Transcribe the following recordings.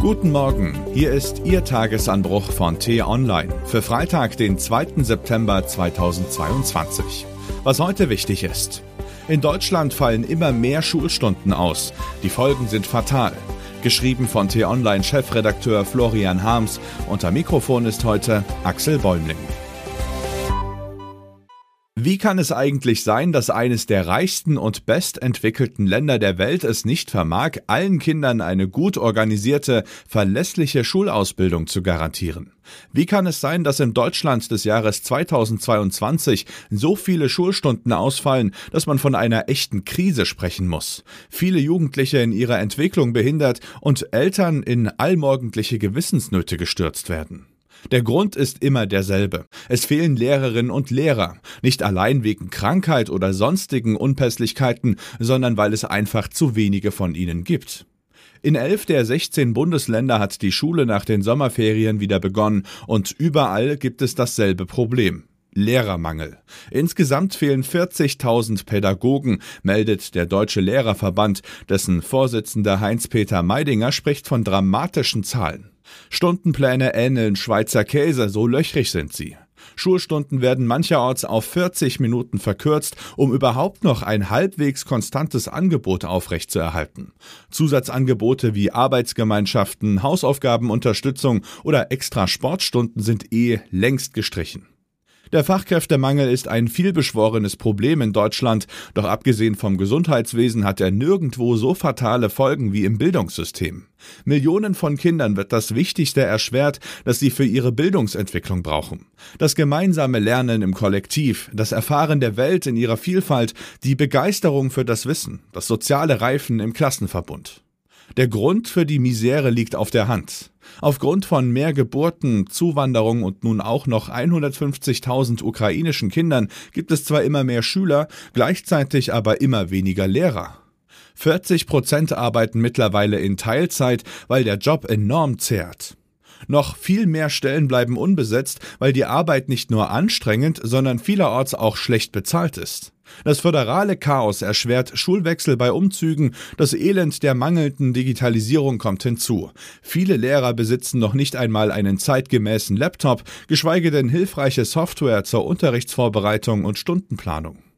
Guten Morgen, hier ist Ihr Tagesanbruch von T-Online für Freitag, den 2. September 2022. Was heute wichtig ist. In Deutschland fallen immer mehr Schulstunden aus. Die Folgen sind fatal. Geschrieben von T-Online-Chefredakteur Florian Harms. Unter Mikrofon ist heute Axel Bäumling. Wie kann es eigentlich sein, dass eines der reichsten und bestentwickelten Länder der Welt es nicht vermag, allen Kindern eine gut organisierte, verlässliche Schulausbildung zu garantieren? Wie kann es sein, dass in Deutschland des Jahres 2022 so viele Schulstunden ausfallen, dass man von einer echten Krise sprechen muss? Viele Jugendliche in ihrer Entwicklung behindert und Eltern in allmorgendliche Gewissensnöte gestürzt werden. Der Grund ist immer derselbe. Es fehlen Lehrerinnen und Lehrer. Nicht allein wegen Krankheit oder sonstigen Unpässlichkeiten, sondern weil es einfach zu wenige von ihnen gibt. In elf der 16 Bundesländer hat die Schule nach den Sommerferien wieder begonnen und überall gibt es dasselbe Problem. Lehrermangel. Insgesamt fehlen 40.000 Pädagogen, meldet der Deutsche Lehrerverband, dessen Vorsitzender Heinz-Peter Meidinger spricht von dramatischen Zahlen. Stundenpläne ähneln Schweizer Käse, so löchrig sind sie. Schulstunden werden mancherorts auf 40 Minuten verkürzt, um überhaupt noch ein halbwegs konstantes Angebot aufrechtzuerhalten. Zusatzangebote wie Arbeitsgemeinschaften, Hausaufgabenunterstützung oder extra Sportstunden sind eh längst gestrichen. Der Fachkräftemangel ist ein vielbeschworenes Problem in Deutschland, doch abgesehen vom Gesundheitswesen hat er nirgendwo so fatale Folgen wie im Bildungssystem. Millionen von Kindern wird das Wichtigste erschwert, das sie für ihre Bildungsentwicklung brauchen. Das gemeinsame Lernen im Kollektiv, das Erfahren der Welt in ihrer Vielfalt, die Begeisterung für das Wissen, das soziale Reifen im Klassenverbund. Der Grund für die Misere liegt auf der Hand. Aufgrund von mehr Geburten, Zuwanderung und nun auch noch 150.000 ukrainischen Kindern gibt es zwar immer mehr Schüler, gleichzeitig aber immer weniger Lehrer. 40 Prozent arbeiten mittlerweile in Teilzeit, weil der Job enorm zehrt. Noch viel mehr Stellen bleiben unbesetzt, weil die Arbeit nicht nur anstrengend, sondern vielerorts auch schlecht bezahlt ist. Das föderale Chaos erschwert Schulwechsel bei Umzügen, das Elend der mangelnden Digitalisierung kommt hinzu. Viele Lehrer besitzen noch nicht einmal einen zeitgemäßen Laptop, geschweige denn hilfreiche Software zur Unterrichtsvorbereitung und Stundenplanung.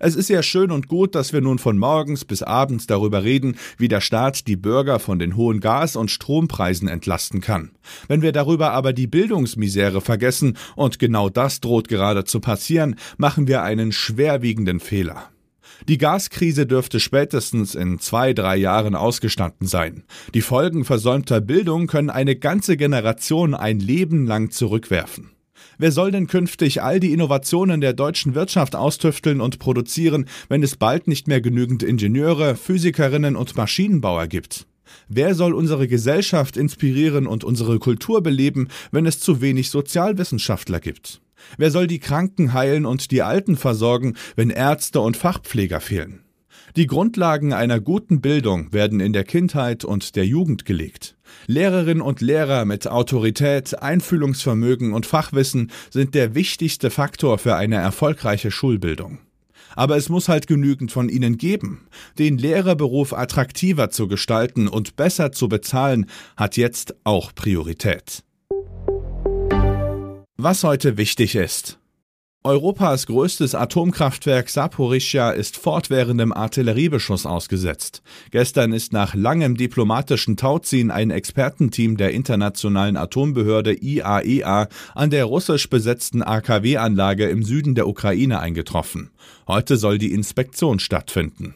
Es ist ja schön und gut, dass wir nun von morgens bis abends darüber reden, wie der Staat die Bürger von den hohen Gas- und Strompreisen entlasten kann. Wenn wir darüber aber die Bildungsmisere vergessen, und genau das droht gerade zu passieren, machen wir einen schwerwiegenden Fehler. Die Gaskrise dürfte spätestens in zwei, drei Jahren ausgestanden sein. Die Folgen versäumter Bildung können eine ganze Generation ein Leben lang zurückwerfen. Wer soll denn künftig all die Innovationen der deutschen Wirtschaft austüfteln und produzieren, wenn es bald nicht mehr genügend Ingenieure, Physikerinnen und Maschinenbauer gibt? Wer soll unsere Gesellschaft inspirieren und unsere Kultur beleben, wenn es zu wenig Sozialwissenschaftler gibt? Wer soll die Kranken heilen und die Alten versorgen, wenn Ärzte und Fachpfleger fehlen? Die Grundlagen einer guten Bildung werden in der Kindheit und der Jugend gelegt. Lehrerinnen und Lehrer mit Autorität, Einfühlungsvermögen und Fachwissen sind der wichtigste Faktor für eine erfolgreiche Schulbildung. Aber es muss halt genügend von ihnen geben. Den Lehrerberuf attraktiver zu gestalten und besser zu bezahlen, hat jetzt auch Priorität. Was heute wichtig ist. Europas größtes Atomkraftwerk Saporischschja ist fortwährendem Artilleriebeschuss ausgesetzt. Gestern ist nach langem diplomatischen Tauziehen ein Expertenteam der internationalen Atombehörde IAEA e an der russisch besetzten AKW-Anlage im Süden der Ukraine eingetroffen. Heute soll die Inspektion stattfinden.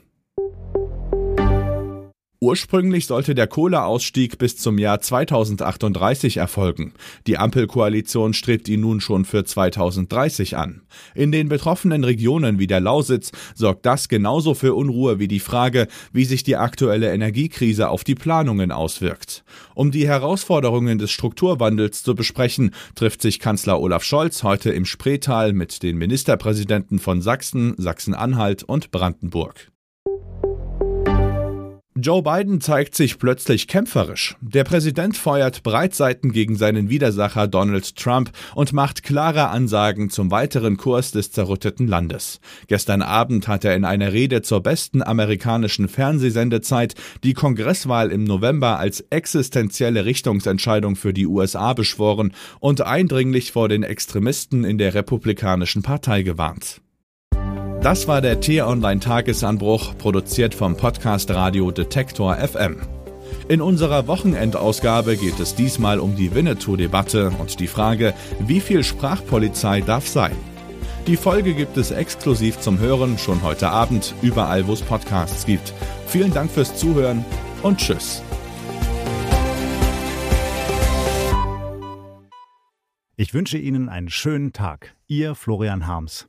Ursprünglich sollte der Kohleausstieg bis zum Jahr 2038 erfolgen. Die Ampelkoalition strebt ihn nun schon für 2030 an. In den betroffenen Regionen wie der Lausitz sorgt das genauso für Unruhe wie die Frage, wie sich die aktuelle Energiekrise auf die Planungen auswirkt. Um die Herausforderungen des Strukturwandels zu besprechen, trifft sich Kanzler Olaf Scholz heute im Spreetal mit den Ministerpräsidenten von Sachsen, Sachsen-Anhalt und Brandenburg. Joe Biden zeigt sich plötzlich kämpferisch. Der Präsident feuert Breitseiten gegen seinen Widersacher Donald Trump und macht klare Ansagen zum weiteren Kurs des zerrütteten Landes. Gestern Abend hat er in einer Rede zur besten amerikanischen Fernsehsendezeit die Kongresswahl im November als existenzielle Richtungsentscheidung für die USA beschworen und eindringlich vor den Extremisten in der Republikanischen Partei gewarnt. Das war der T-Online-Tagesanbruch, produziert vom Podcast Radio Detektor FM. In unserer Wochenendausgabe geht es diesmal um die Winnetou-Debatte und die Frage, wie viel Sprachpolizei darf sein. Die Folge gibt es exklusiv zum Hören schon heute Abend, überall wo es Podcasts gibt. Vielen Dank fürs Zuhören und Tschüss. Ich wünsche Ihnen einen schönen Tag. Ihr Florian Harms.